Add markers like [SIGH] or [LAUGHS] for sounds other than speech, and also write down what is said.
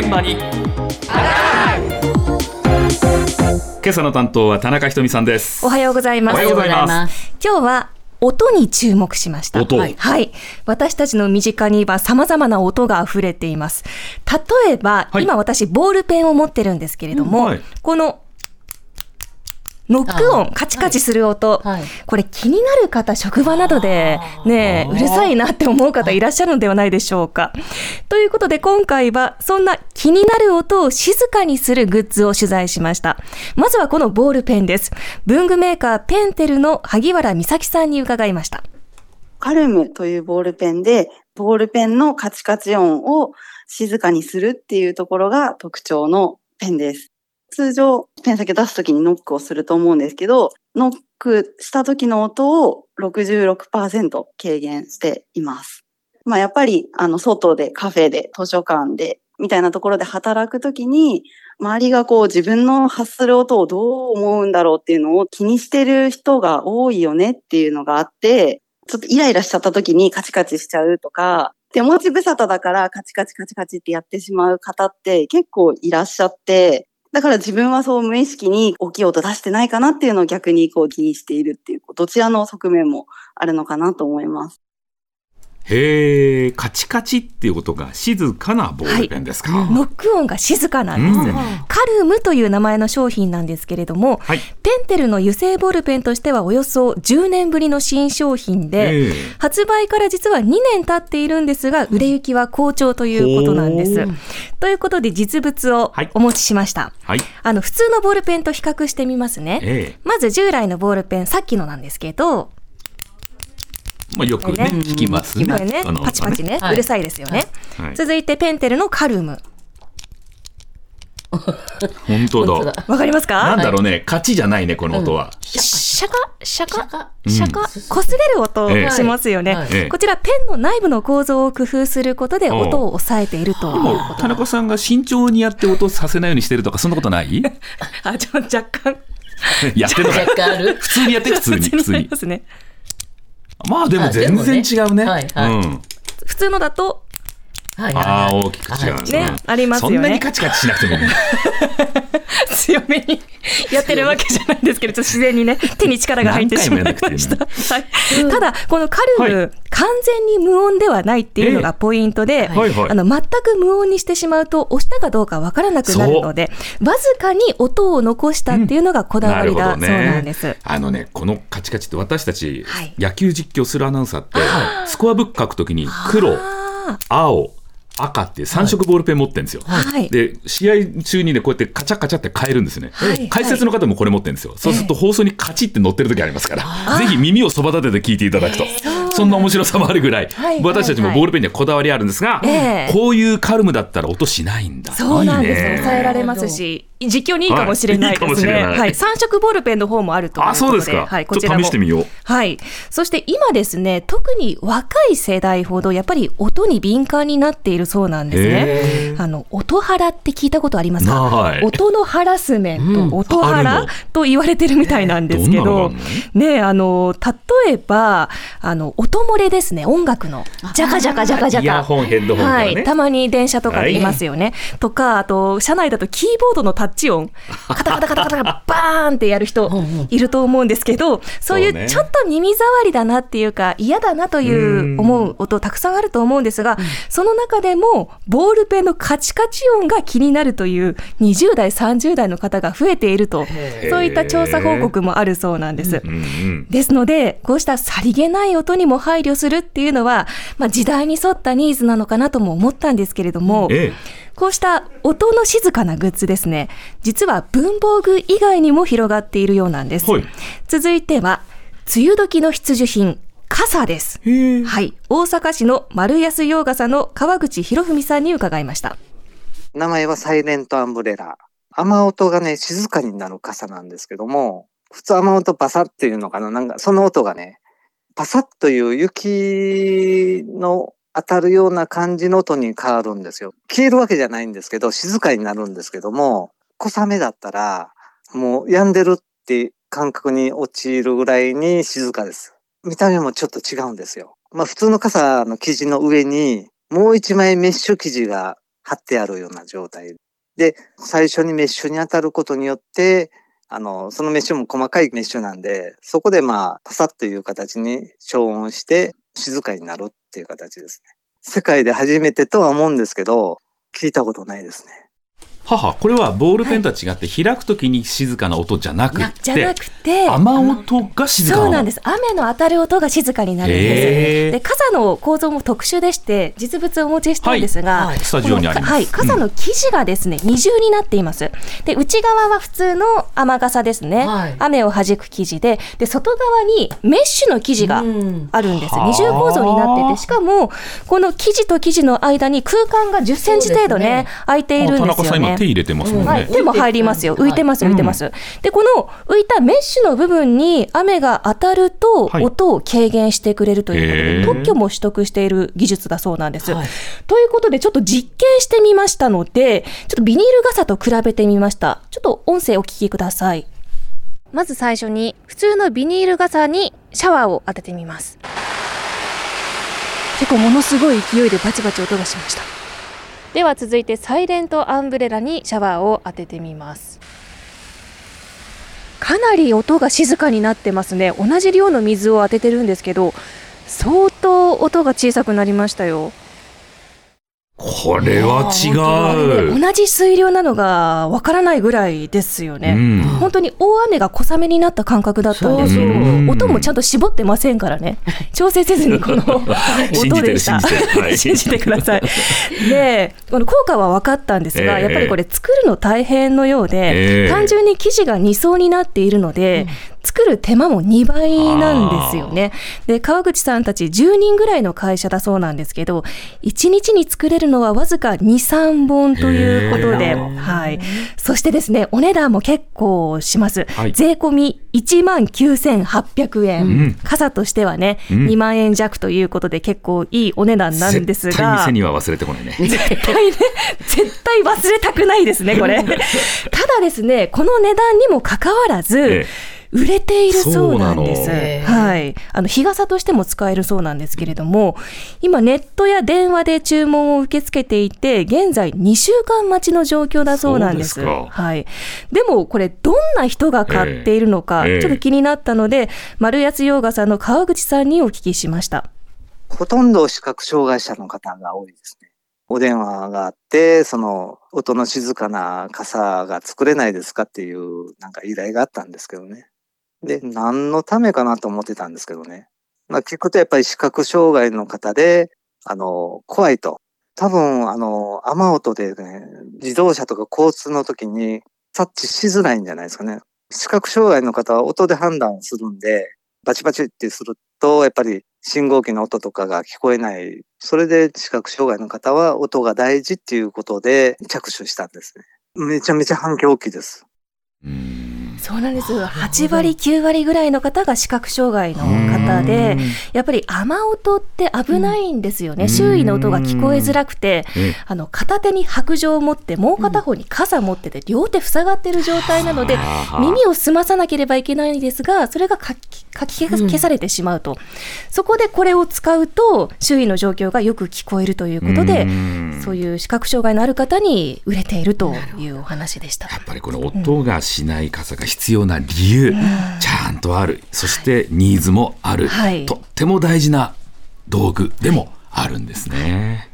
現場に今朝の担当は田中ひとみさんですおはようございます。おはようございます今日は音に注目しました。音はい。はい私たちの身近には様々な音が溢れています。例えば、はい今私ボールペンを持ってるんですけれども、うんはいこのノック音あ、カチカチする音、はいこれ気になる方、職場などでね、うるさいなって思う方いらっしゃるのではないでしょうか。ということで今回はそんな気になる音を静かにするグッズを取材しました。まずはこのボールペンです。文具メーカーペンテルの萩原美咲さんに伺いました。カルムというボールペンで、ボールペンのカチカチ音を静かにするっていうところが特徴のペンです。通常、ペン先出すときにノックをすると思うんですけど、ノックした時の音を66%軽減しています。まあやっぱり、あの、外で、カフェで、図書館で、みたいなところで働くときに、周りがこう自分の発する音をどう思うんだろうっていうのを気にしてる人が多いよねっていうのがあって、ちょっとイライラしちゃった時にカチカチしちゃうとか、手持ち無沙汰だからカチカチカチカチってやってしまう方って結構いらっしゃって、だから自分はそう無意識に大きい音出してないかなっていうのを逆にこう気にしているっていう、どちらの側面もあるのかなと思います。へえカチカチっていうことが静かなボールペンですか、ノック音が静かなんです。うん。カルムという名前の商品なんですけれども、はい。ペンテルの油性ボールペンとしてはおよそ10年ぶりの新商品で、ええ。発売から実は2年経っているんですが、売れ行きは好調ということなんです。ということで実物をはい。お持ちしました。はい。あの、普通のボールペンと比較してみますね。ええ。まず従来のボールペン、さっきのなんですけど、まあ、よくねね聞きますね。ね。あの、パチパチね、はいうるさいですよね。はい。続いてぺんてるのカルム。本当だ。だ。わかりますか？なんだろうね。カチじゃないねこの音は、シャカ？シャカ？シャカ。シャカ、擦れる音しますよね、こちらペンの内部の構造を工夫することで音を抑えていると。でも田中さんが慎重にやって音させないようにしてるとかそんなことない？[LAUGHS] あちょ若干。[LAUGHS] やってるの普通にやって普通に普通に。あり [LAUGHS] まあでも全然違うね。はいはいうん。普通のだとはいああはい大きく違うはいね。ありますよね。そんなにカチカチしなくても。[LAUGHS] 強めにやってるわけじゃないんですけどちょっと自然にね [LAUGHS] 手に力が入ってしまいました、はい、ただこのカルム、はい。完全に無音ではないっていうのがポイントで、ええ。はいはい。あの全く無音にしてしまうと押したかどうかわからなくなるのでわずかに音を残したっていうのがこだわりだそうなんです。あのね、このカチカチって私たち、はい。野球実況するアナウンサーって、スコアブック書くときに黒、あ青、赤って3色ボールペン持ってるんですよ。ーはいで、試合中にね、こうやってカチャカチャって変えるんですね。はい解説の方もこれ持ってるんですよ。そうすると放送にカチって乗ってる時ありますから、ぜひ耳をそば立てて聞いていただくと。[LAUGHS] そんな面白さもあるぐらい、私たちもボールペンにはこだわりあるんですが、ええこういうカルムだったら音しないんだ。そうなんです。ね抑えられますし、実況にいいかもしれないですね。はい三色ボールペンの方もあると。あ、そうですか。はい、こちょっとちらも試してみよう。はい。そして今ですね、特に若い世代ほどやっぱり音に敏感になっているそうなんですへね。あの、音ハラって聞いたことありますか？ない音のハラスメント、うん音ハラと言われてるみたいなんですけどねあの、例えば、あの、音漏れですね、音楽の。ジャカジャカジャカジャカ。イヤホン、ヘッドホンとかね。はい、たまに電車とかでいますよね。とか、あと、車内だとキーボードのタッチ音、[LAUGHS] カタカタカタカタバーンってやる人いると思うんですけど、そういそうちょっと耳障りだなっていうか、嫌だなという思う音たくさんあると思うんですが、その中でも、ボールペンのカチカチ音が気になるという20代、30代の方が増えていると、そういった調査報告もあるそうなんです。うんうん。ですので、こうしたさりげない音にも配慮するっていうのは、まあ、時代に沿ったニーズなのかなとも思ったんですけれども、えこうした音の静かなグッズですね、実は文房具以外にも広がっているようなんです。はい続いては、梅雨時の必需品、傘です。はい。大阪市の丸安洋傘の川口博文さんに伺いました。名前はサイレントアンブレラ。雨音がね、静かになる傘なんですけども、普通雨音バサッっていうのかななんかその音がね、パサッという雪の当たるような感じの音に変わるんですよ。消えるわけじゃないんですけど、静かになるんですけども、小雨だったら、もう病んでるって感覚に陥るぐらいに静かです。見た目もちょっと違うんですよ。まあ普通の傘の生地の上に、もう一枚メッシュ生地が貼ってあるような状態。で、最初にメッシュに当たることによって、あの、そのメッシュも細かいメッシュなんで、そこでまあ、パサッという形に消音して静かになるっていう形ですね。世界で初めてとは思うんですけど、聞いたことないですね。母、これはボールペンとは違って、開くときに静かな音じゃなくなじゃなて、くて、雨音が静かそうなんです。雨の当たる音が静かになるんです。で、傘の構造も特殊でして、実物をお持ちしたんですが、はいスタジオにありますはい、傘の生地がですね、二重になっています。で、内側は普通の雨傘ですね。はい雨を弾く生地で、で、外側にメッシュの生地がうんあるんです。はあ二重構造になってて、しかも、この生地と生地の間に空間が10センチ程度ねね、空いているんですよね。手入れてますもんね。はい、手も入りますよ。はい浮いてます、浮いてます。で、この浮いたメッシュの部分に雨が当たると、はい音を軽減してくれるということで、特許も取得している技術だそうなんです。はいということで、ちょっと実験してみましたので、ちょっとビニール傘と比べてみました。ちょっと音声お聞きください。まず最初に、普通のビニール傘にシャワーを当ててみます。結構ものすごい勢いでバチバチ音がしました。では続いてサイレントアンブレラにシャワーを当ててみます。かなり音が静かになってますね。同じ量の水を当ててるんですけど相当音が小さくなりましたよ。これは違う。同じ水量なのがわからないぐらいですよね、うん。本当に大雨が小雨になった感覚だったんです。よそうそう。うん。音もちゃんと絞ってませんからね。調整せずにこの [LAUGHS] 音でした。信じてください。でこの効果は分かったんですが、ええ。やっぱりこれ作るの大変のようで、ええ。単純に生地が2層になっているので、作る手間も2倍なんですよね。で、川口さんたち10人ぐらいの会社だそうなんですけど、1日に作れるのはわずか2、3本ということで、はい。そしてですね、お値段も結構します。はい税込み1万9800円、うん傘としてはね、うん2万円弱ということで結構いいお値段なんです絶対が。店には忘れてこないね。絶対ね、絶対忘れたくないですね、これ。[LAUGHS] ただですね、この値段にもかかわらず、え売れているそうなんです。はい。あの、日傘としても使えるそうなんですけれども、今ネットや電話で注文を受け付けていて、現在2週間待ちの状況だそうなんです。そうですかはい。でも、これ、どんな人が買っているのか、ええちょっと気になったので、丸安洋画さんの川口さんにお聞きしました。ほとんど視覚障害者の方が多いですね。お電話があって、その音の静かな傘が作れないですかっていうなんか依頼があったんですけどね。で、何のためかなと思ってたんですけどね。まあ聞くとやっぱり視覚障害の方で、あの、怖いと。多分、あの、雨音でね、自動車とか交通の時に察知しづらいんじゃないですかね。視覚障害の方は音で判断するんで、バチバチってすると、やっぱり信号機の音とかが聞こえない。それで視覚障害の方は音が大事っていうことで着手したんですね。めちゃめちゃ反響大きいです。うんそうなんです。8割、9割ぐらいの方が視覚障害の方で、やっぱり雨音って危ないんですよね。うん周囲の音が聞こえづらくて、えあの、片手に白状を持って、もう片方に傘持ってて、両手塞がってる状態なので、耳を澄まさなければいけないんですが、それがかきかき消されてしまうと。そこでこれを使うと、周囲の状況がよく聞こえるということで、そういう視覚障害のある方に売れているというお話でした。やっぱりこの音がしない傘が必要な理由、ちゃんとある。そしてニーズもある。はいとっても大事な道具でもあるんですね。